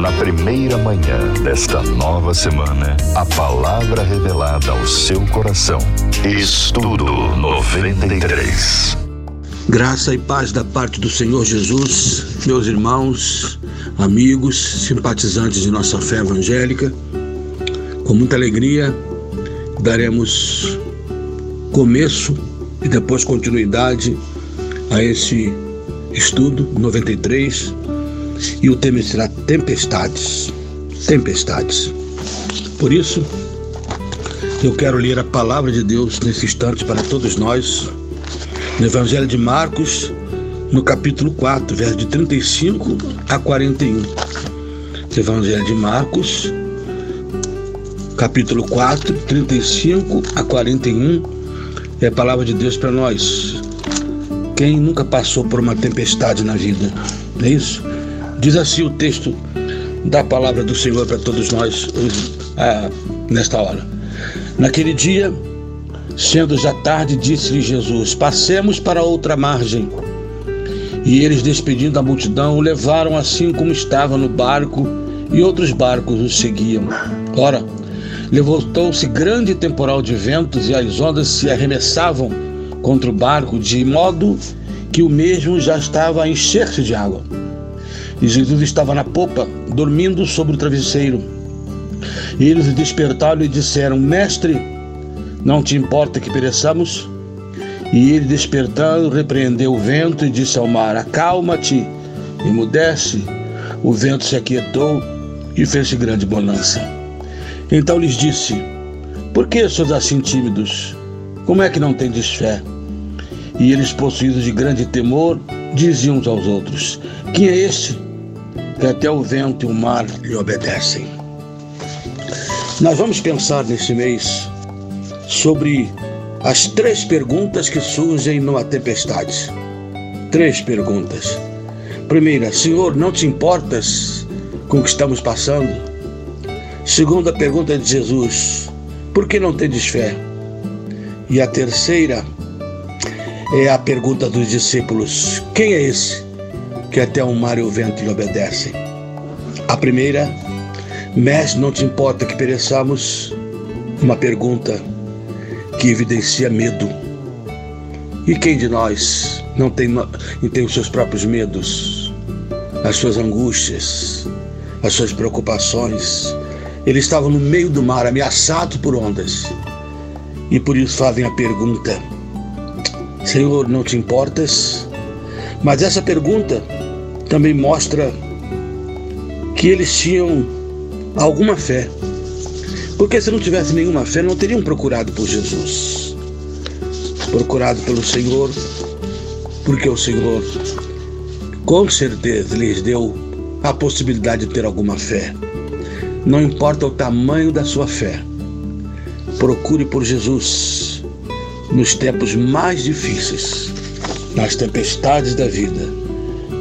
na primeira manhã desta nova semana, a palavra revelada ao seu coração. Estudo 93. Graça e paz da parte do Senhor Jesus, meus irmãos, amigos, simpatizantes de nossa fé evangélica. Com muita alegria, daremos começo e depois continuidade a esse estudo 93 e o tema será tempestades. Tempestades. Por isso, eu quero ler a palavra de Deus nesse instante para todos nós, no Evangelho de Marcos, no capítulo 4, verso de 35 a 41. Evangelho de Marcos, capítulo 4, 35 a 41, é a palavra de Deus para nós. Quem nunca passou por uma tempestade na vida, não é isso? Diz assim o texto da palavra do Senhor para todos nós ah, nesta hora. Naquele dia, sendo já tarde, disse-lhe Jesus: Passemos para outra margem. E eles, despedindo a multidão, o levaram assim como estava no barco, e outros barcos o seguiam. Ora, levantou-se grande temporal de ventos e as ondas se arremessavam contra o barco, de modo que o mesmo já estava a encher-se de água. E Jesus estava na popa, dormindo sobre o travesseiro. E eles despertaram e disseram: Mestre, não te importa que pereçamos? E ele, despertando, repreendeu o vento e disse ao mar: Acalma-te, emudece. O vento se aquietou e fez grande bonança. Então lhes disse: Por que sois assim tímidos? Como é que não tendes fé? E eles, possuídos de grande temor, diziam uns aos outros: Quem é este? Que até o vento e o mar lhe obedecem. Nós vamos pensar nesse mês sobre as três perguntas que surgem numa tempestade. Três perguntas. Primeira, Senhor, não te importas com o que estamos passando? Segunda pergunta de Jesus, por que não tendes fé? E a terceira é a pergunta dos discípulos: quem é esse que até o mar e o vento lhe obedecem? A primeira, mestre, não te importa que pereçamos? Uma pergunta que evidencia medo. E quem de nós não tem, tem os seus próprios medos, as suas angústias, as suas preocupações? Eles estavam no meio do mar, ameaçados por ondas. E por isso fazem a pergunta: Senhor, não te importas? Mas essa pergunta também mostra que eles tinham alguma fé. Porque se não tivesse nenhuma fé, não teriam procurado por Jesus. Procurado pelo Senhor, porque o Senhor com certeza lhes deu a possibilidade de ter alguma fé. Não importa o tamanho da sua fé, procure por Jesus nos tempos mais difíceis, nas tempestades da vida,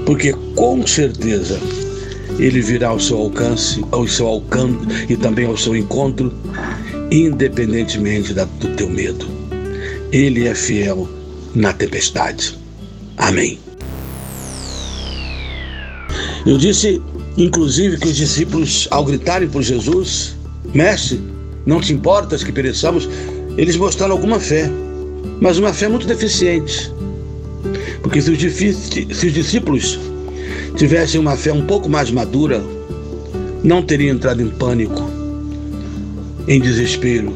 porque com certeza ele virá ao seu alcance, ao seu alcance e também ao seu encontro, independentemente da, do teu medo. Ele é fiel na tempestade. Amém. Eu disse, inclusive, que os discípulos, ao gritarem por Jesus, Mestre, não te importas que pereçamos, eles mostraram alguma fé mas uma fé muito deficiente. Porque se os, se os discípulos tivessem uma fé um pouco mais madura, não teriam entrado em pânico, em desespero.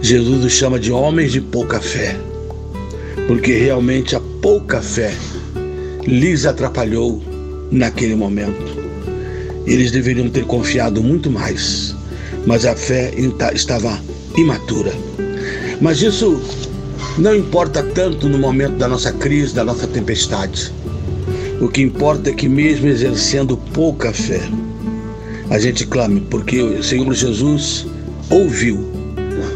Jesus os chama de homens de pouca fé, porque realmente a pouca fé lhes atrapalhou naquele momento. Eles deveriam ter confiado muito mais, mas a fé estava imatura. Mas isso não importa tanto no momento da nossa crise, da nossa tempestade. O que importa é que, mesmo exercendo pouca fé, a gente clame, porque o Senhor Jesus ouviu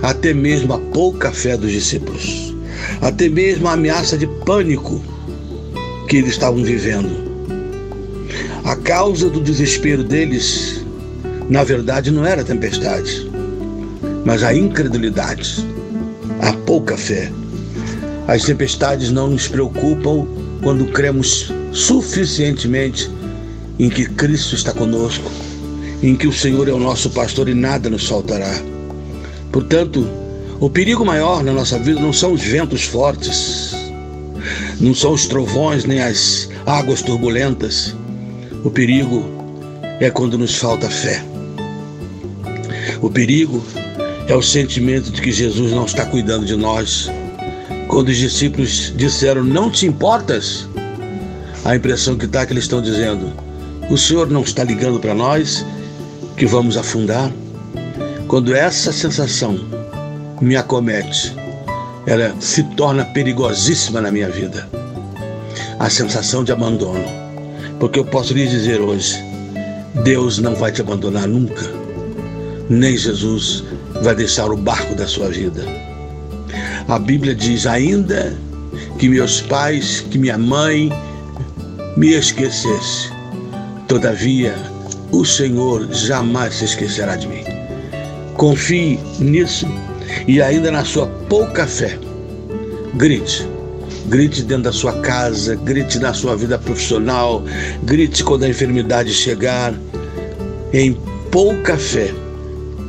até mesmo a pouca fé dos discípulos, até mesmo a ameaça de pânico que eles estavam vivendo. A causa do desespero deles, na verdade, não era a tempestade, mas a incredulidade, a pouca fé. As tempestades não nos preocupam quando cremos suficientemente em que Cristo está conosco, em que o Senhor é o nosso pastor e nada nos faltará. Portanto, o perigo maior na nossa vida não são os ventos fortes, não são os trovões nem as águas turbulentas. O perigo é quando nos falta fé. O perigo é o sentimento de que Jesus não está cuidando de nós. Quando os discípulos disseram, Não te importas? A impressão que está é que eles estão dizendo, O Senhor não está ligando para nós que vamos afundar? Quando essa sensação me acomete, ela se torna perigosíssima na minha vida. A sensação de abandono. Porque eu posso lhe dizer hoje: Deus não vai te abandonar nunca, nem Jesus vai deixar o barco da sua vida. A Bíblia diz: ainda que meus pais, que minha mãe me esquecesse, todavia o Senhor jamais se esquecerá de mim. Confie nisso e ainda na sua pouca fé. Grite. Grite dentro da sua casa, grite na sua vida profissional, grite quando a enfermidade chegar. Em pouca fé,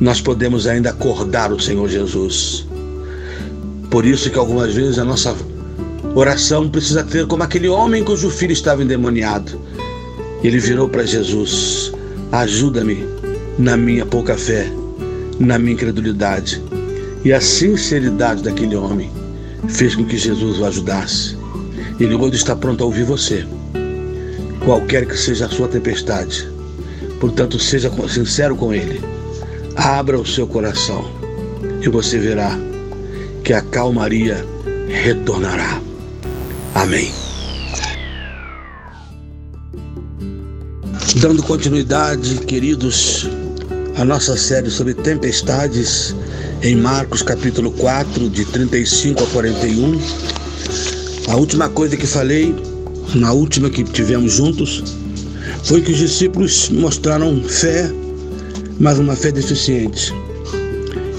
nós podemos ainda acordar o Senhor Jesus. Por isso que algumas vezes a nossa oração precisa ter como aquele homem cujo filho estava endemoniado. Ele virou para Jesus: Ajuda-me na minha pouca fé, na minha incredulidade. E a sinceridade daquele homem fez com que Jesus o ajudasse. Ele hoje está pronto a ouvir você, qualquer que seja a sua tempestade. Portanto, seja sincero com Ele. Abra o seu coração e você verá que a calmaria retornará. Amém. Dando continuidade, queridos, à nossa série sobre tempestades, em Marcos capítulo 4, de 35 a 41. A última coisa que falei, na última que tivemos juntos, foi que os discípulos mostraram fé, mas uma fé deficiente.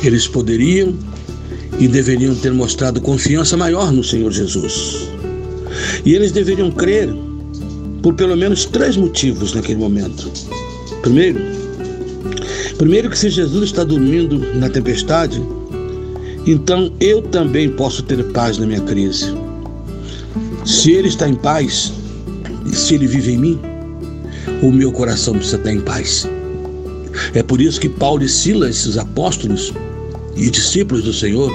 Eles poderiam e deveriam ter mostrado confiança maior no Senhor Jesus. E eles deveriam crer por pelo menos três motivos naquele momento. Primeiro, primeiro que se Jesus está dormindo na tempestade, então eu também posso ter paz na minha crise. Se ele está em paz, e se ele vive em mim, o meu coração precisa estar em paz. É por isso que Paulo e Silas, os apóstolos e discípulos do Senhor,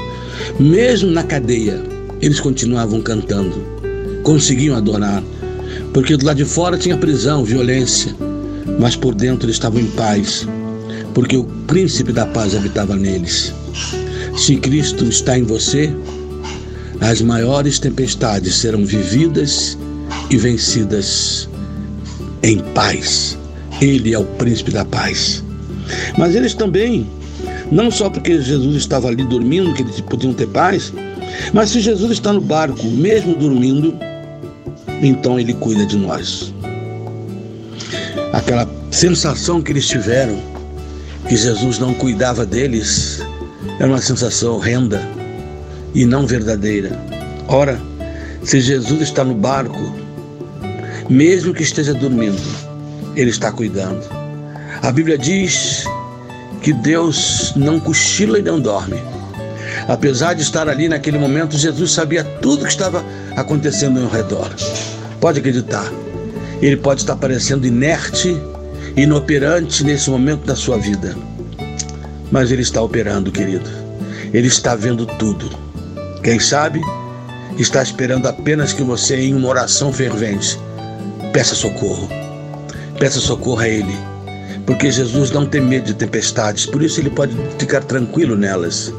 mesmo na cadeia, eles continuavam cantando, conseguiam adorar, porque do lado de fora tinha prisão, violência, mas por dentro eles estavam em paz, porque o príncipe da paz habitava neles. Se Cristo está em você, as maiores tempestades serão vividas e vencidas em paz. Ele é o príncipe da paz. Mas eles também, não só porque Jesus estava ali dormindo, que eles podiam ter paz, mas se Jesus está no barco, mesmo dormindo, então ele cuida de nós. Aquela sensação que eles tiveram que Jesus não cuidava deles era uma sensação horrenda e não verdadeira. Ora, se Jesus está no barco, mesmo que esteja dormindo, Ele está cuidando. A Bíblia diz que Deus não cochila e não dorme. Apesar de estar ali naquele momento, Jesus sabia tudo que estava acontecendo ao redor. Pode acreditar, ele pode estar parecendo inerte, inoperante nesse momento da sua vida, mas ele está operando, querido. Ele está vendo tudo. Quem sabe está esperando apenas que você, em uma oração fervente, peça socorro. Peça socorro a Ele, porque Jesus não tem medo de tempestades, por isso ele pode ficar tranquilo nelas.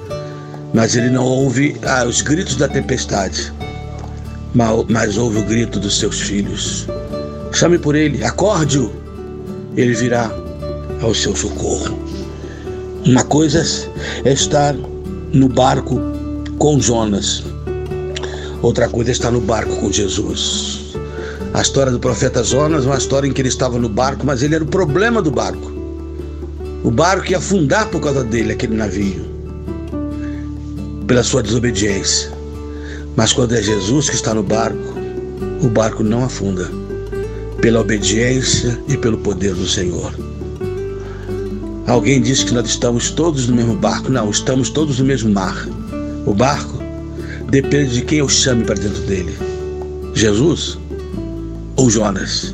Mas ele não ouve ah, os gritos da tempestade, mas ouve o grito dos seus filhos. Chame por ele, acorde-o, ele virá ao seu socorro. Uma coisa é estar no barco com Jonas, outra coisa é estar no barco com Jesus. A história do profeta Jonas é uma história em que ele estava no barco, mas ele era o problema do barco. O barco ia afundar por causa dele, aquele navio, pela sua desobediência. Mas quando é Jesus que está no barco, o barco não afunda, pela obediência e pelo poder do Senhor. Alguém disse que nós estamos todos no mesmo barco. Não, estamos todos no mesmo mar. O barco depende de quem eu chame para dentro dele: Jesus ou Jonas?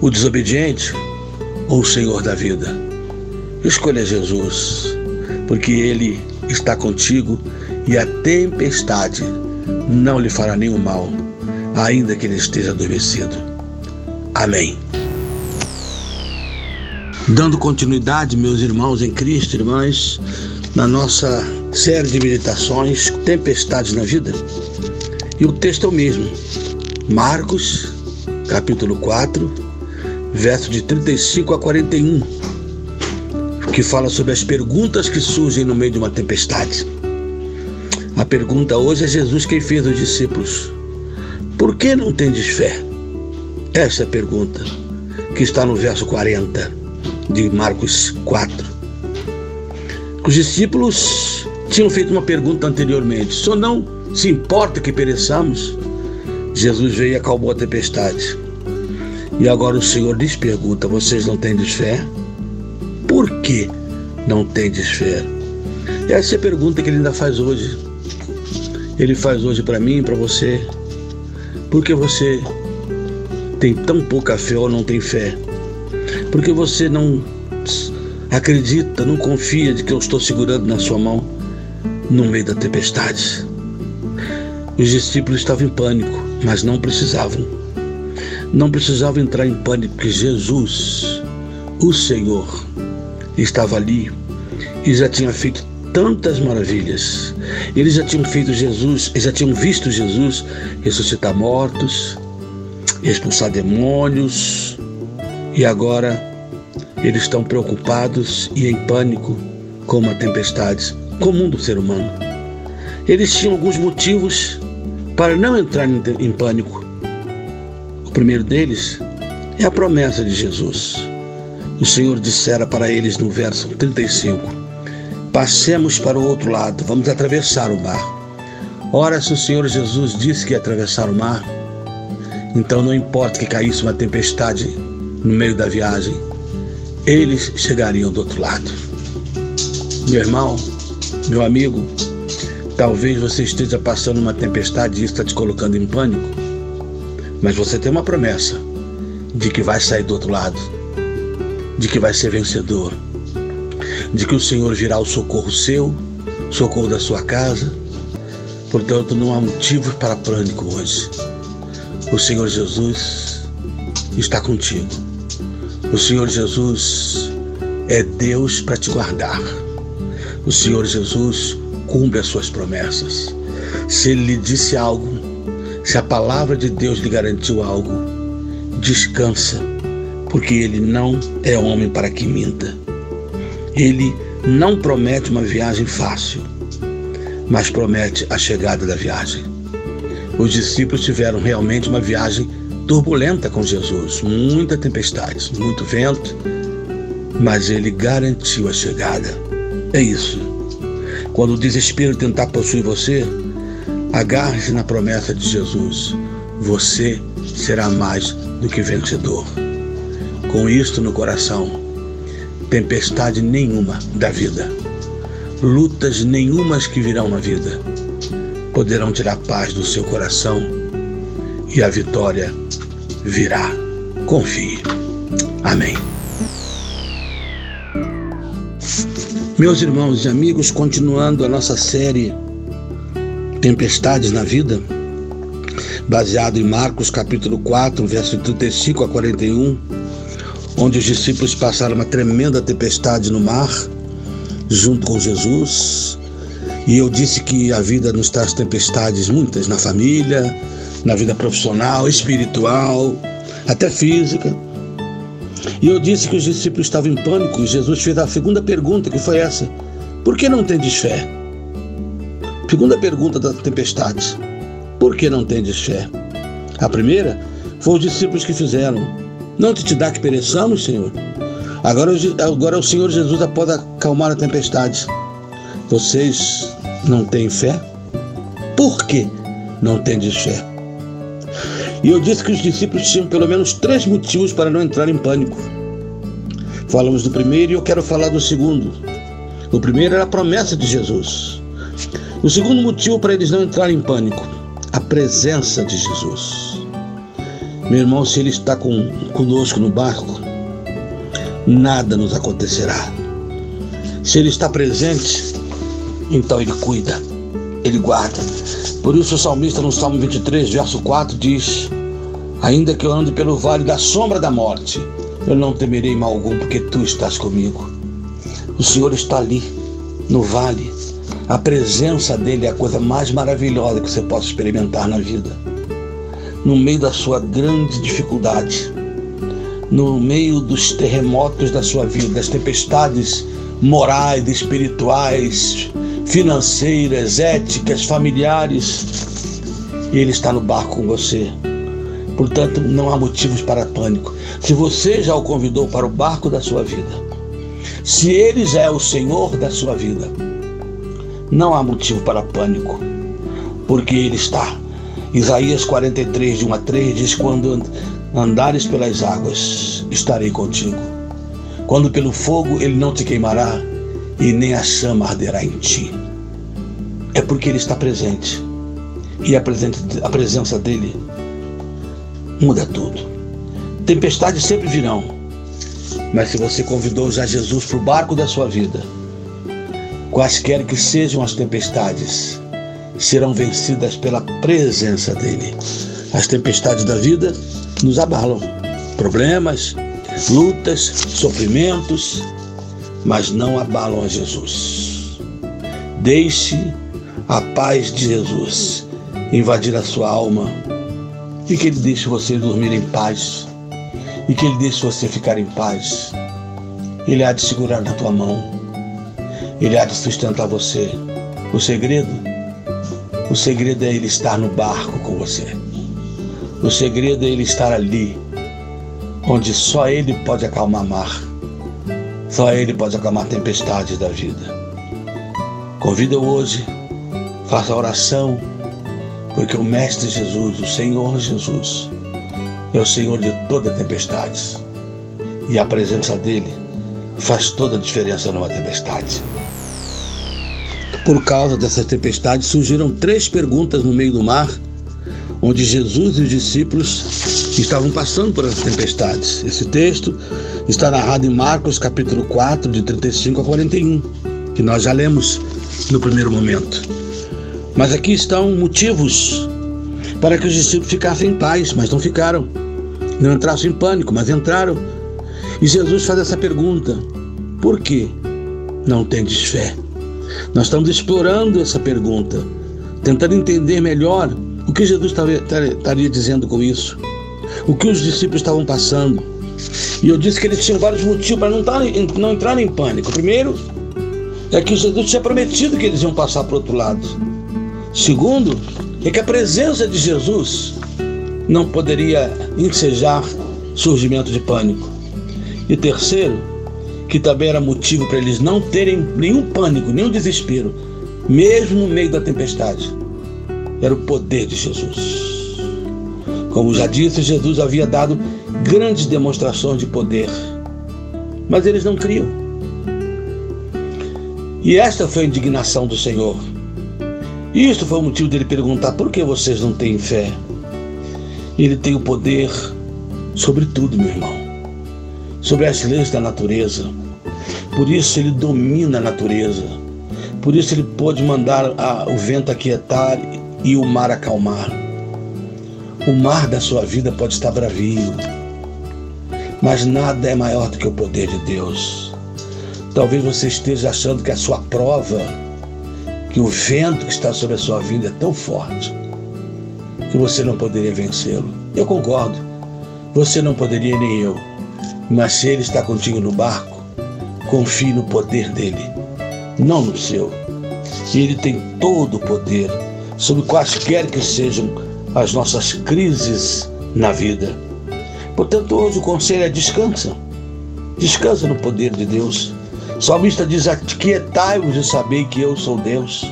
O desobediente ou o Senhor da vida? Escolha Jesus, porque Ele está contigo e a tempestade não lhe fará nenhum mal, ainda que ele esteja adormecido. Amém. Dando continuidade, meus irmãos em Cristo, irmãs, na nossa série de meditações, Tempestades na Vida. E o texto é o mesmo. Marcos, capítulo 4, verso de 35 a 41, que fala sobre as perguntas que surgem no meio de uma tempestade. A pergunta hoje é Jesus quem fez os discípulos. Por que não tendes fé? Essa é a pergunta que está no verso 40 de Marcos 4. Os discípulos tinham feito uma pergunta anteriormente: só não se importa que pereçamos? Jesus veio e acalmou a tempestade. E agora o Senhor lhes pergunta: vocês não têm fé? Por que não têm fé? Essa é a pergunta que ele ainda faz hoje. Ele faz hoje para mim e para você. Por que você tem tão pouca fé ou não tem fé? Porque você não acredita, não confia de que eu estou segurando na sua mão no meio da tempestade. Os discípulos estavam em pânico, mas não precisavam. Não precisavam entrar em pânico, porque Jesus, o Senhor, estava ali e já tinha feito tantas maravilhas. Eles já tinham feito Jesus, eles já tinham visto Jesus ressuscitar mortos, expulsar demônios, e agora eles estão preocupados e em pânico com uma tempestade comum do ser humano. Eles tinham alguns motivos para não entrar em pânico. O primeiro deles é a promessa de Jesus. O Senhor dissera para eles no verso 35: Passemos para o outro lado, vamos atravessar o mar. Ora, se o Senhor Jesus disse que ia atravessar o mar, então não importa que caísse uma tempestade no meio da viagem, eles chegariam do outro lado. Meu irmão, meu amigo, talvez você esteja passando uma tempestade e isso está te colocando em pânico, mas você tem uma promessa de que vai sair do outro lado, de que vai ser vencedor, de que o Senhor virá o socorro seu, socorro da sua casa. Portanto, não há motivo para pânico hoje. O Senhor Jesus está contigo. O Senhor Jesus é Deus para te guardar. O Senhor Jesus cumpre as suas promessas. Se Ele lhe disse algo, se a palavra de Deus lhe garantiu algo, descansa, porque Ele não é homem para que minta. Ele não promete uma viagem fácil, mas promete a chegada da viagem. Os discípulos tiveram realmente uma viagem turbulenta com Jesus, muita tempestade, muito vento, mas ele garantiu a chegada. É isso. Quando o desespero tentar possuir você, agarre-se na promessa de Jesus. Você será mais do que vencedor. Com isto no coração, tempestade nenhuma da vida, lutas nenhumas que virão na vida, poderão tirar paz do seu coração e a vitória virá. Confie. Amém. Meus irmãos e amigos, continuando a nossa série Tempestades na Vida, baseado em Marcos capítulo 4, verso 35 a 41, onde os discípulos passaram uma tremenda tempestade no mar, junto com Jesus. E eu disse que a vida nos traz tempestades muitas na família, na vida profissional, espiritual, até física. E eu disse que os discípulos estavam em pânico e Jesus fez a segunda pergunta, que foi essa: Por que não tendes fé? Segunda pergunta da tempestade: Por que não tendes fé? A primeira foi os discípulos que fizeram: Não te, te dá que pereçamos, Senhor? Agora, agora o Senhor Jesus após acalmar a tempestade. Vocês não têm fé? Por que não tendes fé? E eu disse que os discípulos tinham pelo menos três motivos para não entrar em pânico. Falamos do primeiro e eu quero falar do segundo. O primeiro era a promessa de Jesus. O segundo motivo para eles não entrarem em pânico, a presença de Jesus. Meu irmão, se Ele está com, conosco no barco, nada nos acontecerá. Se Ele está presente, então Ele cuida, Ele guarda. Por isso o salmista no Salmo 23, verso 4 diz: Ainda que eu ande pelo vale da sombra da morte, eu não temerei mal algum, porque tu estás comigo. O Senhor está ali, no vale. A presença dele é a coisa mais maravilhosa que você possa experimentar na vida. No meio da sua grande dificuldade, no meio dos terremotos da sua vida, das tempestades morais, espirituais, financeiras, éticas, familiares, ele está no barco com você. Portanto, não há motivos para pânico. Se você já o convidou para o barco da sua vida, se ele já é o Senhor da sua vida, não há motivo para pânico, porque ele está. Isaías 43, de 1 a 3 diz: Quando andares pelas águas, estarei contigo. Quando pelo fogo, ele não te queimará, e nem a chama arderá em ti. É porque ele está presente. E a, presença dele muda tudo. Tempestades sempre virão, mas se você convidou já Jesus para o barco da sua vida, quaisquer que sejam as tempestades, serão vencidas pela presença dele. As tempestades da vida nos abalam, problemas, lutas, sofrimentos, mas não abalam a Jesus. Deixe a paz de Jesus invadir a sua alma e que Ele deixe você dormir em paz e que Ele deixe você ficar em paz. Ele há de segurar na tua mão, Ele há de sustentar você. O segredo, o segredo é Ele estar no barco com você. O segredo é Ele estar ali, onde só Ele pode acalmar mar, só Ele pode acalmar tempestades da vida. Convido hoje, faça a oração porque o Mestre Jesus, o Senhor Jesus, é o Senhor de toda tempestade. E a presença dele faz toda a diferença numa tempestade. Por causa dessa tempestade, surgiram três perguntas no meio do mar, onde Jesus e os discípulos estavam passando por essas tempestades. Esse texto está narrado em Marcos capítulo 4, de 35 a 41, que nós já lemos no primeiro momento. Mas aqui estão motivos para que os discípulos ficassem em paz, mas não ficaram. Não entrassem em pânico, mas entraram. E Jesus faz essa pergunta: por que não tendes fé? Nós estamos explorando essa pergunta, tentando entender melhor o que Jesus estaria dizendo com isso, o que os discípulos estavam passando. E eu disse que eles tinham vários motivos para não, não entrarem em pânico. Primeiro, é que Jesus tinha prometido que eles iam passar para o outro lado. Segundo, é que a presença de Jesus não poderia ensejar surgimento de pânico. E terceiro, que também era motivo para eles não terem nenhum pânico, nenhum desespero, mesmo no meio da tempestade, era o poder de Jesus. Como já disse, Jesus havia dado grandes demonstrações de poder, mas eles não criam. E esta foi a indignação do Senhor isto foi o motivo dele perguntar: por que vocês não têm fé? Ele tem o poder sobre tudo, meu irmão, sobre as leis da natureza. Por isso ele domina a natureza. Por isso ele pode mandar a, o vento aquietar e o mar acalmar. O mar da sua vida pode estar bravio, mas nada é maior do que o poder de Deus. Talvez você esteja achando que a sua prova que o vento que está sobre a sua vida é tão forte que você não poderia vencê-lo. Eu concordo, você não poderia nem eu, mas se ele está contigo no barco, confie no poder dele, não no seu. E ele tem todo o poder sobre quaisquer que sejam as nossas crises na vida. Portanto, hoje o conselho é descansa. Descansa no poder de Deus. O salmista diz: Aquietai-vos e sabei que eu sou Deus.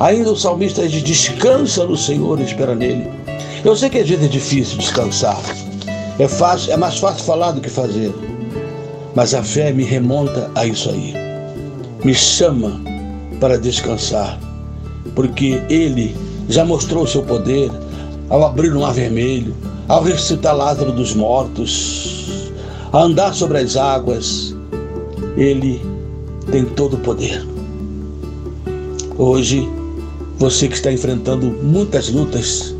Ainda o salmista diz: Descansa no Senhor e espera nele. Eu sei que às vezes é difícil descansar. É, fácil, é mais fácil falar do que fazer. Mas a fé me remonta a isso aí. Me chama para descansar. Porque Ele já mostrou o seu poder ao abrir o mar vermelho, ao ressuscitar Lázaro dos mortos, a andar sobre as águas. Ele tem todo o poder. Hoje, você que está enfrentando muitas lutas,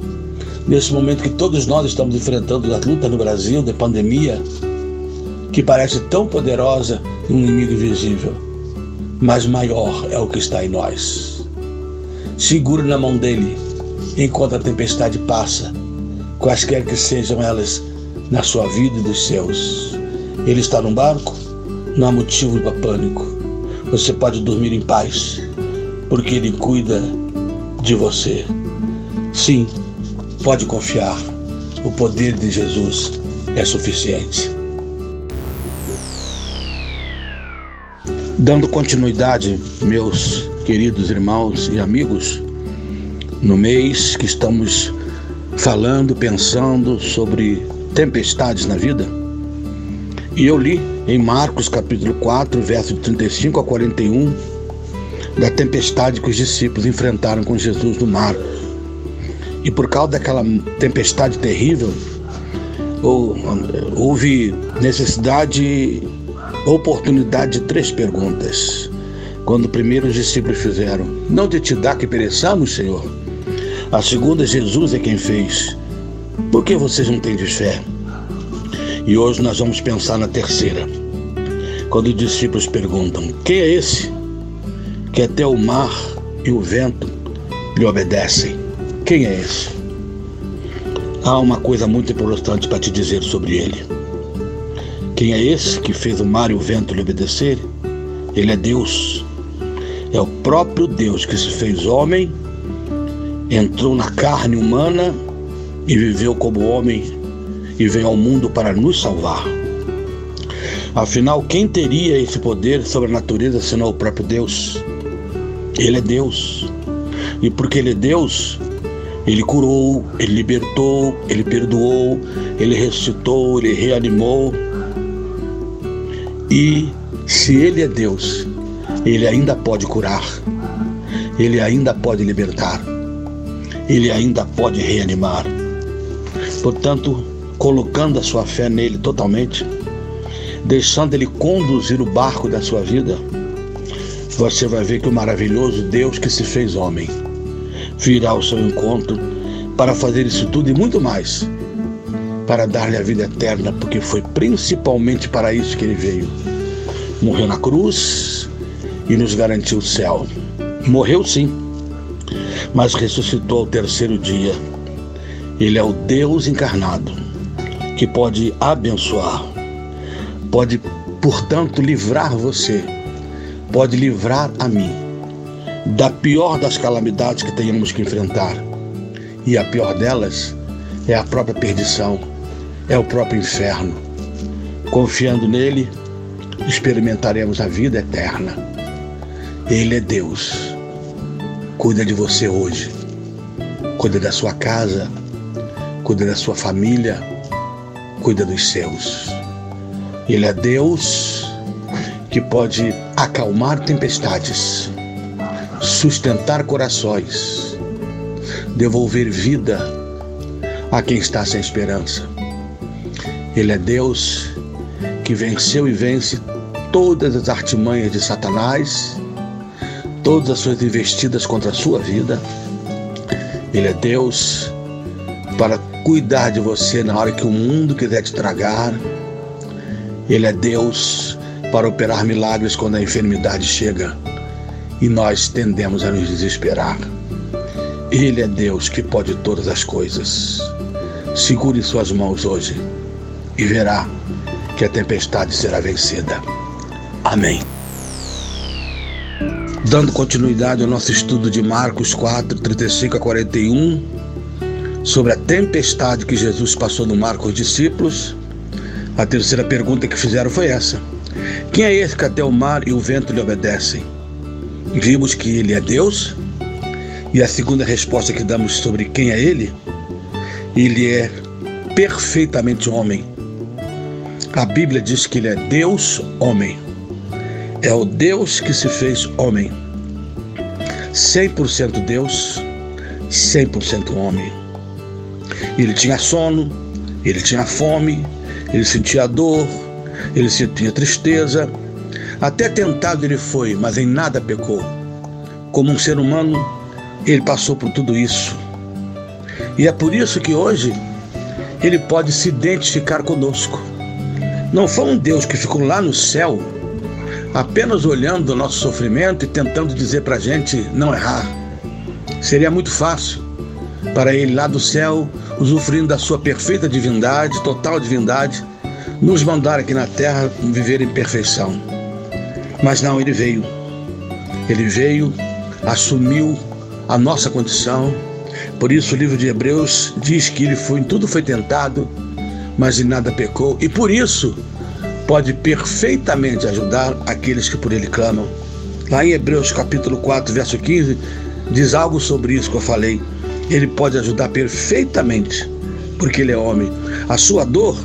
nesse momento que todos nós estamos enfrentando as lutas no Brasil, da pandemia, que parece tão poderosa um inimigo invisível, mas maior é o que está em nós. Segure na mão dele enquanto a tempestade passa, quaisquer que sejam elas na sua vida e dos seus. Ele está no barco, não há motivo para pânico. Você pode dormir em paz, porque ele cuida de você. Sim, pode confiar. O poder de Jesus é suficiente. Dando continuidade, meus queridos irmãos e amigos, no mês que estamos falando, pensando sobre tempestades na vida, e eu li em Marcos capítulo 4, verso de 35 a 41, da tempestade que os discípulos enfrentaram com Jesus no mar. E por causa daquela tempestade terrível, houve necessidade, oportunidade de três perguntas. Quando primeiro os discípulos fizeram: Não te te dá que pereçamos, Senhor? A segunda, Jesus é quem fez. Por que vocês não têm de fé? E hoje nós vamos pensar na terceira. Quando os discípulos perguntam: Quem é esse? que até o mar e o vento lhe obedecem. Quem é esse? Há uma coisa muito importante para te dizer sobre ele. Quem é esse que fez o mar e o vento lhe obedecer? Ele é Deus. É o próprio Deus que se fez homem, entrou na carne humana e viveu como homem e veio ao mundo para nos salvar. Afinal, quem teria esse poder sobre a natureza senão o próprio Deus? Ele é Deus. E porque Ele é Deus, Ele curou, Ele libertou, Ele perdoou, Ele ressuscitou, Ele reanimou. E se Ele é Deus, Ele ainda pode curar, Ele ainda pode libertar, Ele ainda pode reanimar. Portanto, colocando a sua fé nele totalmente, deixando Ele conduzir o barco da sua vida, você vai ver que o maravilhoso Deus que se fez homem virá ao seu encontro para fazer isso tudo e muito mais, para dar-lhe a vida eterna, porque foi principalmente para isso que ele veio. Morreu na cruz e nos garantiu o céu. Morreu sim, mas ressuscitou ao terceiro dia. Ele é o Deus encarnado que pode abençoar, pode, portanto, livrar você pode livrar a mim da pior das calamidades que tenhamos que enfrentar. E a pior delas é a própria perdição, é o próprio inferno. Confiando nele, experimentaremos a vida eterna. Ele é Deus. Cuida de você hoje. Cuida da sua casa, cuida da sua família, cuida dos seus. Ele é Deus que pode acalmar tempestades, sustentar corações, devolver vida a quem está sem esperança. Ele é Deus que venceu e vence todas as artimanhas de Satanás, todas as suas investidas contra a sua vida. Ele é Deus para cuidar de você na hora que o mundo quiser te tragar. Ele é Deus para operar milagres quando a enfermidade chega e nós tendemos a nos desesperar. Ele é Deus que pode todas as coisas. Segure suas mãos hoje e verá que a tempestade será vencida. Amém. Dando continuidade ao nosso estudo de Marcos 4, 35 a 41, sobre a tempestade que Jesus passou no mar com os discípulos, a terceira pergunta que fizeram foi essa: quem é esse que até o mar e o vento lhe obedecem? Vimos que ele é Deus? E a segunda resposta que damos sobre quem é ele? ele é perfeitamente homem. A Bíblia diz que ele é Deus homem. É o Deus que se fez homem. 100% Deus, 100% homem. Ele tinha sono, ele tinha fome, ele sentia dor, ele sentia tristeza. Até tentado ele foi, mas em nada pecou. Como um ser humano, ele passou por tudo isso. E é por isso que hoje ele pode se identificar conosco. Não foi um Deus que ficou lá no céu apenas olhando o nosso sofrimento e tentando dizer para a gente não errar. Seria muito fácil para ele lá do céu, usufruindo da sua perfeita divindade, total divindade, nos mandar aqui na terra viver em perfeição. Mas não, ele veio. Ele veio, assumiu a nossa condição. Por isso o livro de Hebreus diz que ele foi em tudo foi tentado, mas em nada pecou. E por isso pode perfeitamente ajudar aqueles que por ele clamam. Lá em Hebreus capítulo 4, verso 15, diz algo sobre isso que eu falei. Ele pode ajudar perfeitamente, porque ele é homem. A sua dor,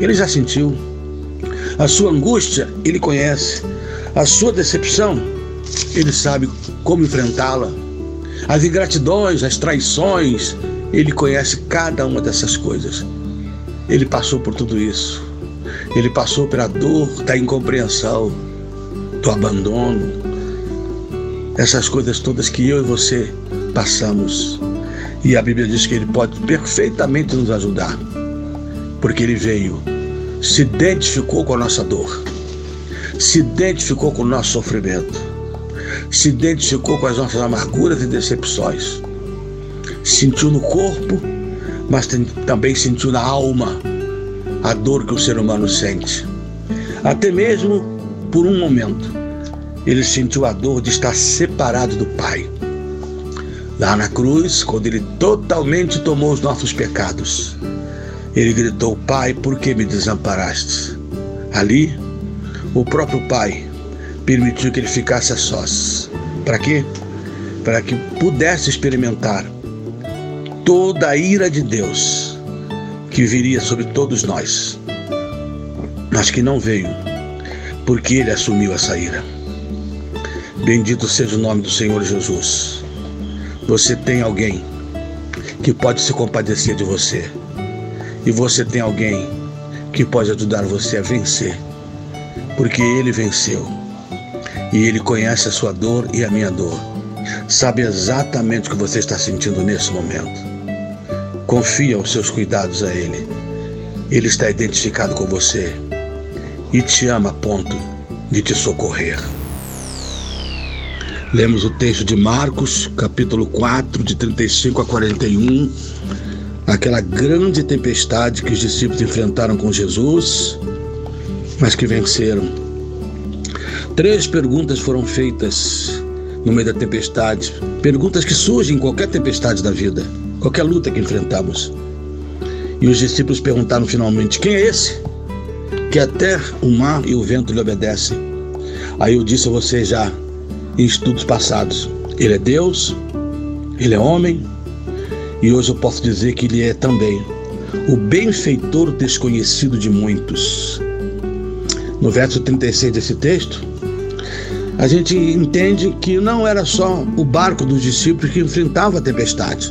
ele já sentiu. A sua angústia, ele conhece. A sua decepção, ele sabe como enfrentá-la. As ingratidões, as traições, ele conhece cada uma dessas coisas. Ele passou por tudo isso. Ele passou pela dor da incompreensão, do abandono, essas coisas todas que eu e você passamos. E a Bíblia diz que ele pode perfeitamente nos ajudar, porque ele veio, se identificou com a nossa dor, se identificou com o nosso sofrimento, se identificou com as nossas amarguras e decepções, sentiu no corpo, mas também sentiu na alma a dor que o ser humano sente. Até mesmo por um momento, ele sentiu a dor de estar separado do Pai. Lá na cruz, quando ele totalmente tomou os nossos pecados, ele gritou: Pai, por que me desamparaste? Ali, o próprio Pai permitiu que ele ficasse a sós. Para quê? Para que pudesse experimentar toda a ira de Deus que viria sobre todos nós, mas que não veio, porque ele assumiu essa ira. Bendito seja o nome do Senhor Jesus. Você tem alguém que pode se compadecer de você, e você tem alguém que pode ajudar você a vencer, porque ele venceu. E ele conhece a sua dor e a minha dor. Sabe exatamente o que você está sentindo nesse momento. Confia os seus cuidados a Ele. Ele está identificado com você e te ama a ponto de te socorrer. Lemos o texto de Marcos, capítulo 4, de 35 a 41, aquela grande tempestade que os discípulos enfrentaram com Jesus, mas que venceram. Três perguntas foram feitas no meio da tempestade, perguntas que surgem em qualquer tempestade da vida qualquer luta que enfrentamos. E os discípulos perguntaram finalmente: Quem é esse? Que até o mar e o vento lhe obedecem. Aí eu disse a vocês já em estudos passados: Ele é Deus, Ele é homem, e hoje eu posso dizer que Ele é também o benfeitor desconhecido de muitos. No verso 36 desse texto, a gente entende que não era só o barco dos discípulos que enfrentava a tempestade.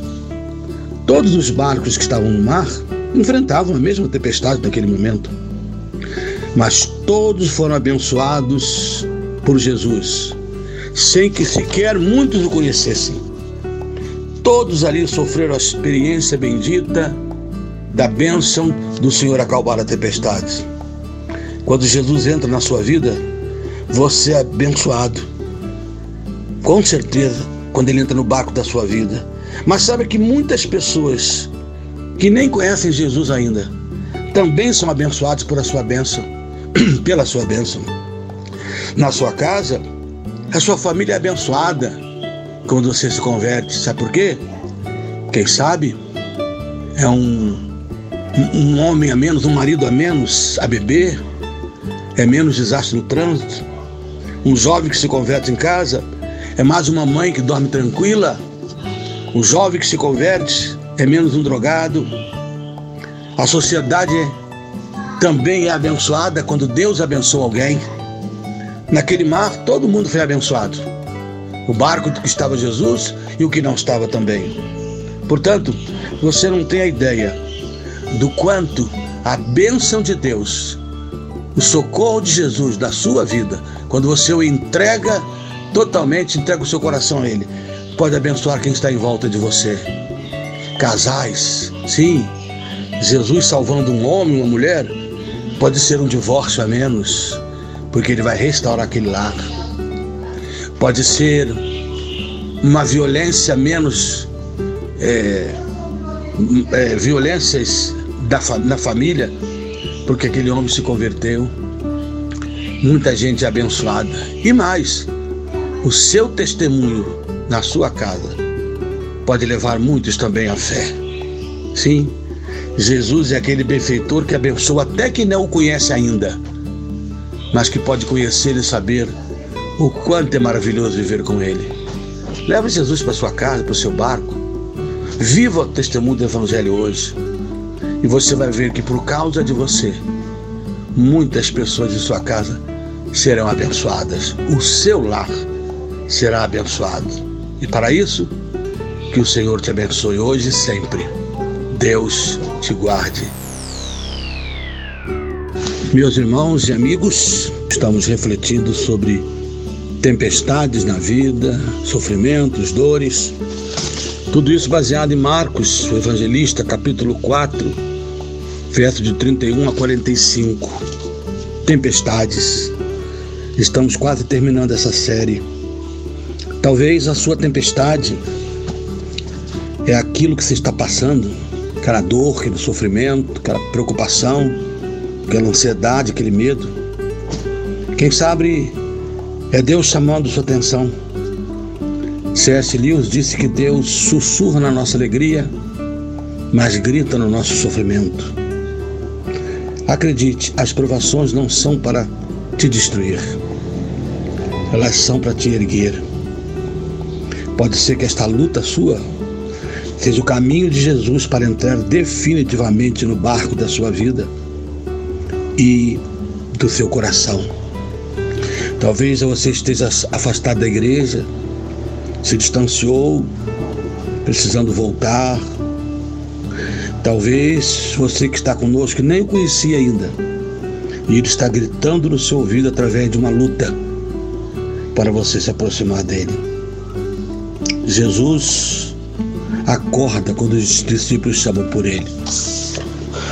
Todos os barcos que estavam no mar enfrentavam a mesma tempestade naquele momento. Mas todos foram abençoados por Jesus, sem que sequer muitos o conhecessem. Todos ali sofreram a experiência bendita da bênção do Senhor acalmar a tempestade. Quando Jesus entra na sua vida, você é abençoado. Com certeza, quando ele entra no barco da sua vida, mas sabe que muitas pessoas que nem conhecem Jesus ainda também são abençoadas por a sua bênção, pela sua bênção. Na sua casa, a sua família é abençoada quando você se converte. Sabe por quê? Quem sabe é um, um homem a menos, um marido a menos a beber, é menos desastre no trânsito. Um jovem que se converte em casa é mais uma mãe que dorme tranquila o jovem que se converte é menos um drogado, A sociedade também é abençoada quando Deus abençoa alguém. Naquele mar, todo mundo foi abençoado. O barco que estava Jesus e o que não estava também. Portanto, você não tem a ideia do quanto a bênção de Deus, o socorro de Jesus da sua vida, quando você o entrega totalmente, entrega o seu coração a Ele, pode abençoar quem está em volta de você. Casais, sim, Jesus salvando um homem, uma mulher, pode ser um divórcio a menos, porque Ele vai restaurar aquele lar. Pode ser uma violência menos, é, é, violências da, na família, porque aquele homem se converteu. Muita gente abençoada. E mais, o seu testemunho na sua casa pode levar muitos também à fé. Sim, Jesus é aquele benfeitor que abençoa até quem não o conhece ainda, mas que pode conhecer e saber o quanto é maravilhoso viver com Ele. Leva Jesus para sua casa, para o seu barco. Viva o testemunho do Evangelho hoje. E você vai ver que por causa de você, muitas pessoas de sua casa serão abençoadas. O seu lar será abençoado. E para isso, que o Senhor te abençoe hoje e sempre. Deus te guarde. Meus irmãos e amigos, estamos refletindo sobre tempestades na vida, sofrimentos, dores. Tudo isso baseado em Marcos, o evangelista, capítulo 4, verso de 31 a 45. Tempestades. Estamos quase terminando essa série. Talvez a sua tempestade é aquilo que você está passando, aquela dor, aquele sofrimento, aquela preocupação, aquela ansiedade, aquele medo. Quem sabe é Deus chamando sua atenção. C.S. Lewis disse que Deus sussurra na nossa alegria, mas grita no nosso sofrimento. Acredite, as provações não são para te destruir, elas são para te erguer. Pode ser que esta luta sua seja o caminho de Jesus para entrar definitivamente no barco da sua vida e do seu coração. Talvez você esteja afastado da igreja, se distanciou, precisando voltar, Talvez você que está conosco nem o conhecia ainda. E ele está gritando no seu ouvido através de uma luta para você se aproximar dele. Jesus acorda quando os discípulos chamam por ele.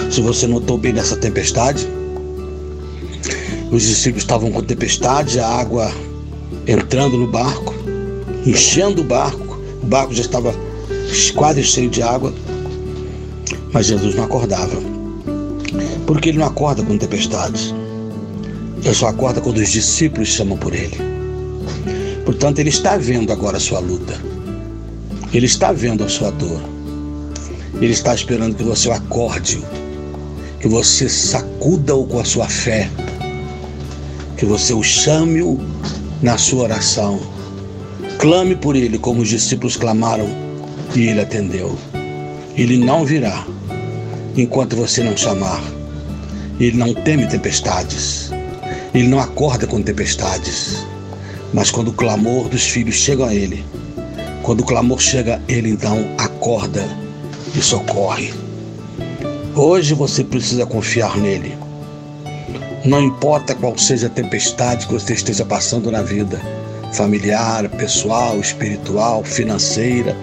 Se você notou bem nessa tempestade, os discípulos estavam com tempestade, a água entrando no barco, enchendo o barco, o barco já estava quase cheio de água. Mas Jesus não acordava. Porque ele não acorda com tempestades. Ele só acorda quando os discípulos chamam por ele. Portanto, ele está vendo agora a sua luta. Ele está vendo a sua dor. Ele está esperando que você o acorde, que você sacuda-o com a sua fé, que você o chame-o na sua oração. Clame por ele como os discípulos clamaram e ele atendeu. Ele não virá enquanto você não chamar. Ele não teme tempestades. Ele não acorda com tempestades. Mas quando o clamor dos filhos chega a ele, quando o clamor chega, ele então acorda e socorre. Hoje você precisa confiar nele. Não importa qual seja a tempestade que você esteja passando na vida, familiar, pessoal, espiritual, financeira,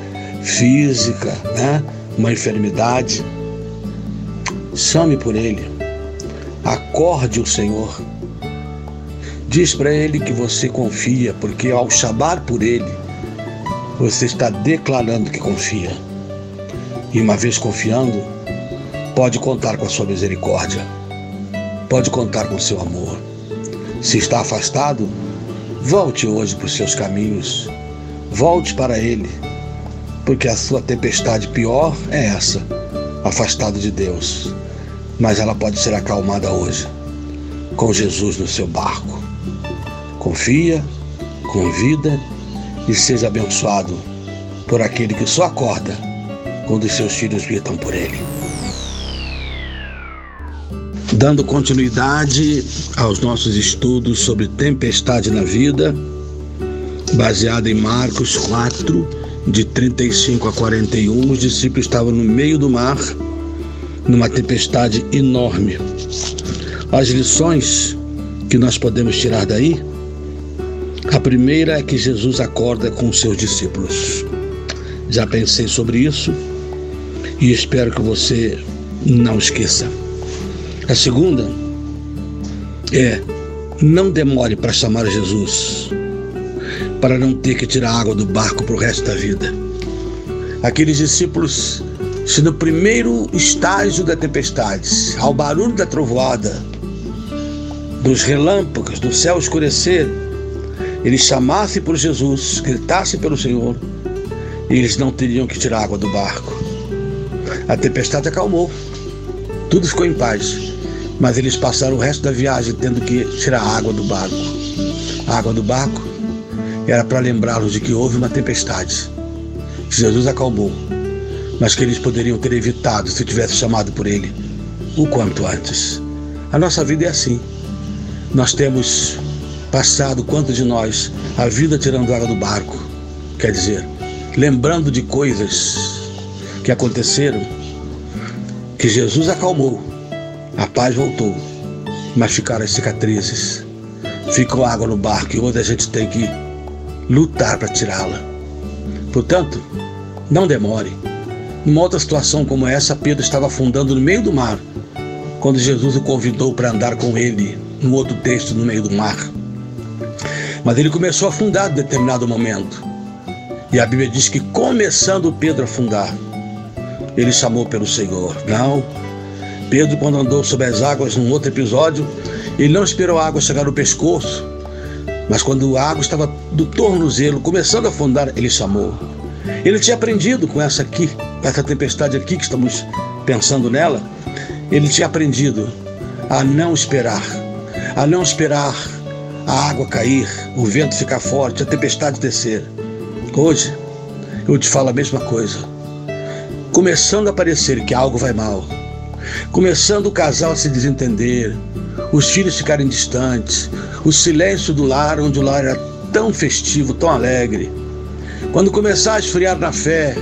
física, né? Uma enfermidade, Chame por ele. Acorde o Senhor. Diz para ele que você confia, porque ao chamar por ele, você está declarando que confia. E uma vez confiando, pode contar com a sua misericórdia. Pode contar com o seu amor. Se está afastado, volte hoje para os seus caminhos. Volte para ele, porque a sua tempestade pior é essa, afastado de Deus mas ela pode ser acalmada hoje, com Jesus no seu barco. Confia, convida e seja abençoado por aquele que só acorda quando os seus filhos gritam por ele. Dando continuidade aos nossos estudos sobre tempestade na vida, baseado em Marcos 4, de 35 a 41, os discípulos estavam no meio do mar, numa tempestade enorme. As lições que nós podemos tirar daí, a primeira é que Jesus acorda com seus discípulos. Já pensei sobre isso e espero que você não esqueça. A segunda é não demore para chamar Jesus, para não ter que tirar água do barco para o resto da vida. Aqueles discípulos, se no primeiro estágio da tempestade, ao barulho da trovoada, dos relâmpagos, do céu escurecer, eles chamassem por Jesus, gritassem pelo Senhor, eles não teriam que tirar água do barco. A tempestade acalmou, tudo ficou em paz mas eles passaram o resto da viagem tendo que tirar a água do barco. A água do barco era para lembrá-los de que houve uma tempestade. Jesus acalmou, mas que eles poderiam ter evitado se tivesse chamado por ele o quanto antes. A nossa vida é assim. Nós temos passado, quanto de nós, a vida tirando água do barco. Quer dizer, lembrando de coisas que aconteceram, que Jesus acalmou a paz voltou, mas ficaram as cicatrizes. Ficou água no barco e hoje a gente tem que lutar para tirá-la. Portanto, não demore. Numa outra situação como essa, Pedro estava afundando no meio do mar, quando Jesus o convidou para andar com ele, num outro texto, no meio do mar. Mas ele começou a afundar em determinado momento. E a Bíblia diz que, começando Pedro a afundar, ele chamou pelo Senhor. Não, Pedro, quando andou sobre as águas num outro episódio, ele não esperou a água chegar no pescoço, mas quando a água estava do tornozelo, começando a afundar, ele chamou. Ele tinha aprendido com essa aqui, essa tempestade aqui que estamos pensando nela, ele tinha aprendido a não esperar, a não esperar a água cair, o vento ficar forte, a tempestade descer. Hoje, eu te falo a mesma coisa. Começando a parecer que algo vai mal, começando o casal a se desentender, os filhos ficarem distantes, o silêncio do lar, onde o lar era tão festivo, tão alegre. Quando começar a esfriar na fé,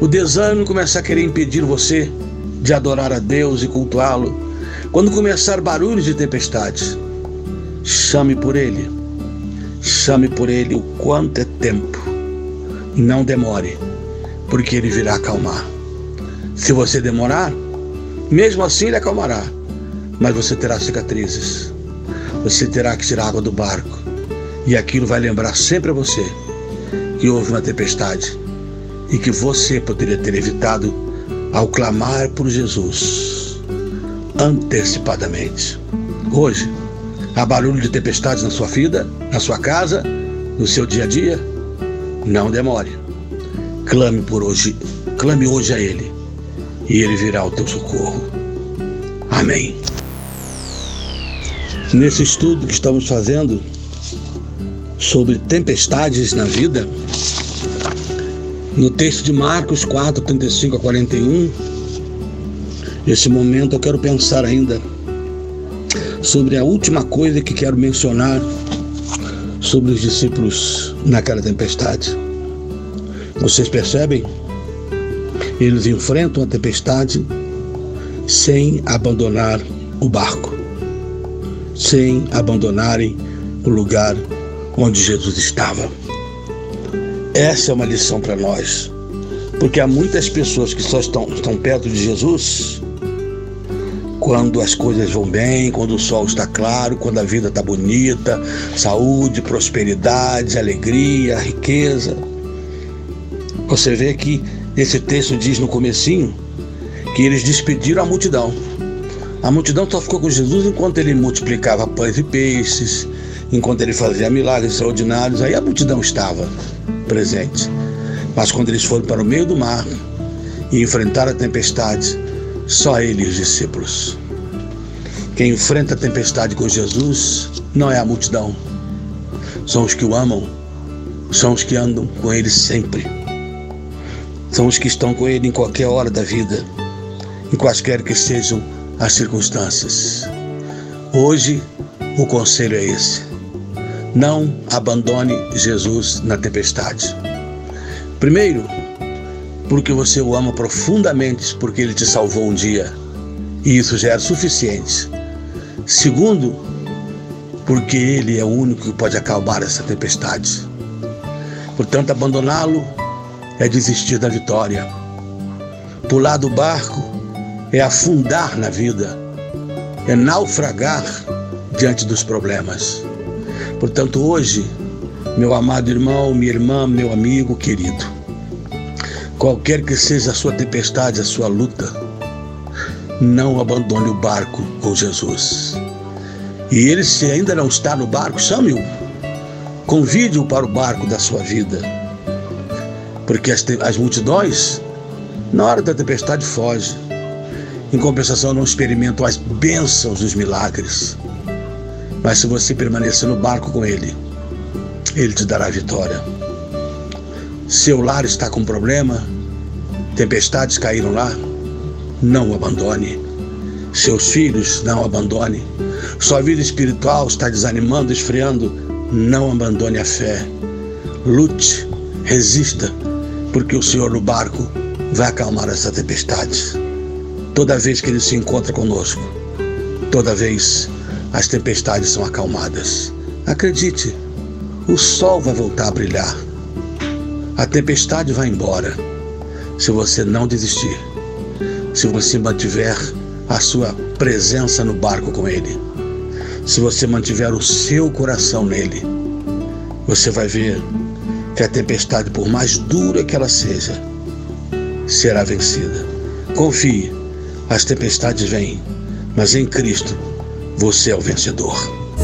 o desânimo começar a querer impedir você de adorar a Deus e cultuá-lo, quando começar barulhos de tempestades, chame por Ele. Chame por Ele o quanto é tempo. Não demore, porque Ele virá acalmar. Se você demorar, mesmo assim, ele acalmará, mas você terá cicatrizes. Você terá que tirar água do barco. E aquilo vai lembrar sempre a você que houve uma tempestade e que você poderia ter evitado ao clamar por Jesus antecipadamente. Hoje, há barulho de tempestades na sua vida, na sua casa, no seu dia a dia? Não demore. Clame por hoje, clame hoje a Ele e ele virá ao teu socorro. Amém. Nesse estudo que estamos fazendo sobre tempestades na vida, no texto de Marcos 4, 35 a 41, nesse momento eu quero pensar ainda sobre a última coisa que quero mencionar sobre os discípulos naquela tempestade. Vocês percebem? Eles enfrentam a tempestade sem abandonar o barco, sem abandonarem o lugar onde Jesus estava. Essa é uma lição para nós, porque há muitas pessoas que só estão, estão perto de Jesus quando as coisas vão bem, quando o sol está claro, quando a vida está bonita, saúde, prosperidade, alegria, riqueza. Você vê que esse texto diz no comecinho que eles despediram a multidão. A multidão só ficou com Jesus enquanto ele multiplicava pães e peixes, enquanto ele fazia milagres extraordinários, aí a multidão estava presente. Mas quando eles foram para o meio do mar e enfrentaram a tempestade, só ele e os discípulos. Quem enfrenta a tempestade com Jesus não é a multidão, são os que o amam, são os que andam com ele sempre são os que estão com Ele em qualquer hora da vida, em quaisquer que sejam as circunstâncias. Hoje, o conselho é esse: não abandone Jesus na tempestade. Primeiro, porque você o ama profundamente, porque ele te salvou um dia, e isso já é suficiente. Segundo, porque ele é o único que pode acalmar essa tempestade. Portanto, abandoná-lo é desistir da vitória. Pular do barco é afundar na vida, é naufragar diante dos problemas. Portanto, hoje, meu amado irmão, minha irmã, meu amigo querido, qualquer que seja a sua tempestade, a sua luta, não abandone o barco com Jesus. E ele, se ainda não está no barco, chame-o. Convide-o para o barco da sua vida. Porque as, as multidões, na hora da tempestade, fogem. Em compensação, não experimentam as bênçãos dos milagres. Mas se você permanecer no barco com ele, ele te dará vitória. Seu lar está com problema, tempestades caíram lá, não o abandone. Seus filhos, não abandone. Sua vida espiritual está desanimando, esfriando, não abandone a fé. Lute, resista, porque o Senhor no barco vai acalmar essa tempestade. Toda vez que Ele se encontra conosco, toda vez as tempestades são acalmadas. Acredite, o sol vai voltar a brilhar. A tempestade vai embora se você não desistir, se você mantiver a sua presença no barco com Ele se você mantiver o seu coração nele, você vai ver que a tempestade, por mais dura que ela seja, será vencida. Confie, as tempestades vêm, mas em Cristo você é o vencedor.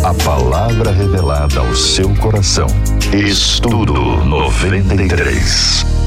A palavra revelada ao seu coração. Estudo 93.